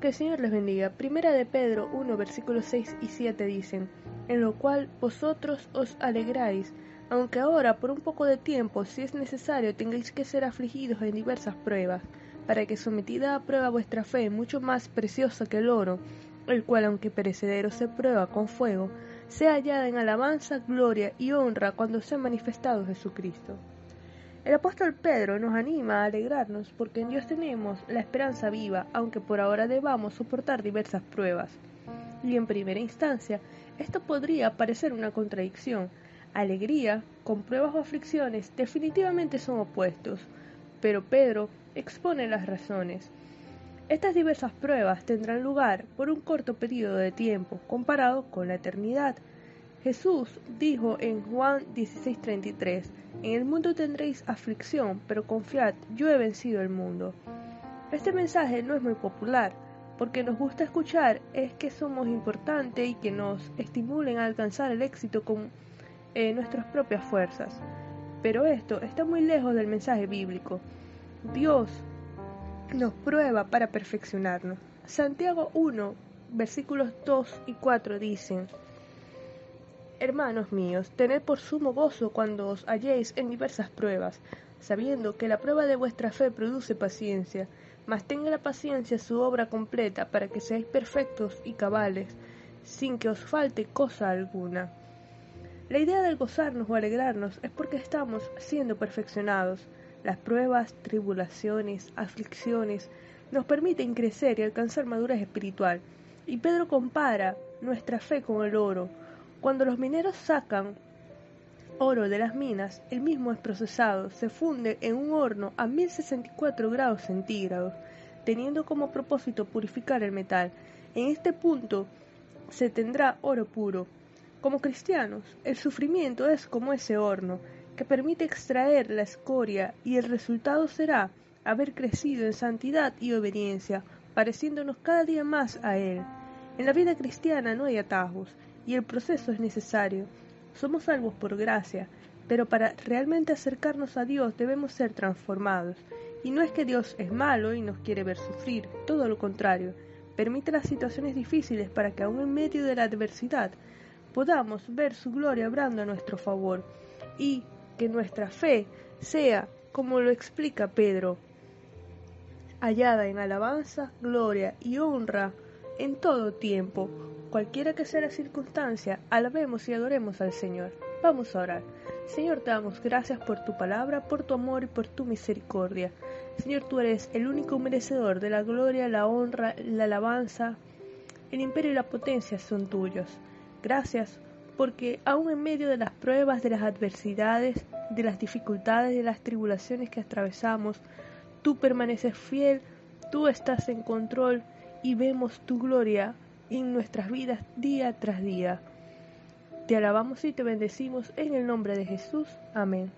Que el Señor les bendiga. Primera de Pedro 1, versículos 6 y 7 dicen, en lo cual vosotros os alegráis, aunque ahora por un poco de tiempo, si es necesario, tengáis que ser afligidos en diversas pruebas, para que sometida a prueba vuestra fe, mucho más preciosa que el oro, el cual aunque perecedero se prueba con fuego, sea hallada en alabanza, gloria y honra cuando sea manifestado Jesucristo. El apóstol Pedro nos anima a alegrarnos porque en Dios tenemos la esperanza viva, aunque por ahora debamos soportar diversas pruebas. Y en primera instancia, esto podría parecer una contradicción. Alegría con pruebas o aflicciones definitivamente son opuestos, pero Pedro expone las razones. Estas diversas pruebas tendrán lugar por un corto periodo de tiempo comparado con la eternidad, Jesús dijo en Juan 16:33, En el mundo tendréis aflicción, pero confiad, yo he vencido el mundo. Este mensaje no es muy popular, porque nos gusta escuchar es que somos importantes y que nos estimulen a alcanzar el éxito con eh, nuestras propias fuerzas. Pero esto está muy lejos del mensaje bíblico. Dios nos prueba para perfeccionarnos. Santiago 1, versículos 2 y 4 dicen, Hermanos míos, tened por sumo gozo cuando os halléis en diversas pruebas, sabiendo que la prueba de vuestra fe produce paciencia, mas tenga la paciencia su obra completa para que seáis perfectos y cabales, sin que os falte cosa alguna. La idea del gozarnos o alegrarnos es porque estamos siendo perfeccionados. Las pruebas, tribulaciones, aflicciones nos permiten crecer y alcanzar madurez espiritual. Y Pedro compara nuestra fe con el oro, cuando los mineros sacan oro de las minas, el mismo es procesado, se funde en un horno a 1064 grados centígrados, teniendo como propósito purificar el metal. En este punto se tendrá oro puro. Como cristianos, el sufrimiento es como ese horno, que permite extraer la escoria y el resultado será haber crecido en santidad y obediencia, pareciéndonos cada día más a Él. En la vida cristiana no hay atajos, y el proceso es necesario. Somos salvos por gracia, pero para realmente acercarnos a Dios debemos ser transformados. Y no es que Dios es malo y nos quiere ver sufrir, todo lo contrario, permite las situaciones difíciles para que aún en medio de la adversidad podamos ver su gloria obrando a nuestro favor y que nuestra fe sea, como lo explica Pedro, hallada en alabanza, gloria y honra en todo tiempo, Cualquiera que sea la circunstancia, alabemos y adoremos al Señor. Vamos a orar. Señor, te damos gracias por tu palabra, por tu amor y por tu misericordia. Señor, tú eres el único merecedor de la gloria, la honra, la alabanza. El imperio y la potencia son tuyos. Gracias porque aún en medio de las pruebas, de las adversidades, de las dificultades, de las tribulaciones que atravesamos, tú permaneces fiel, tú estás en control y vemos tu gloria en nuestras vidas día tras día. Te alabamos y te bendecimos en el nombre de Jesús. Amén.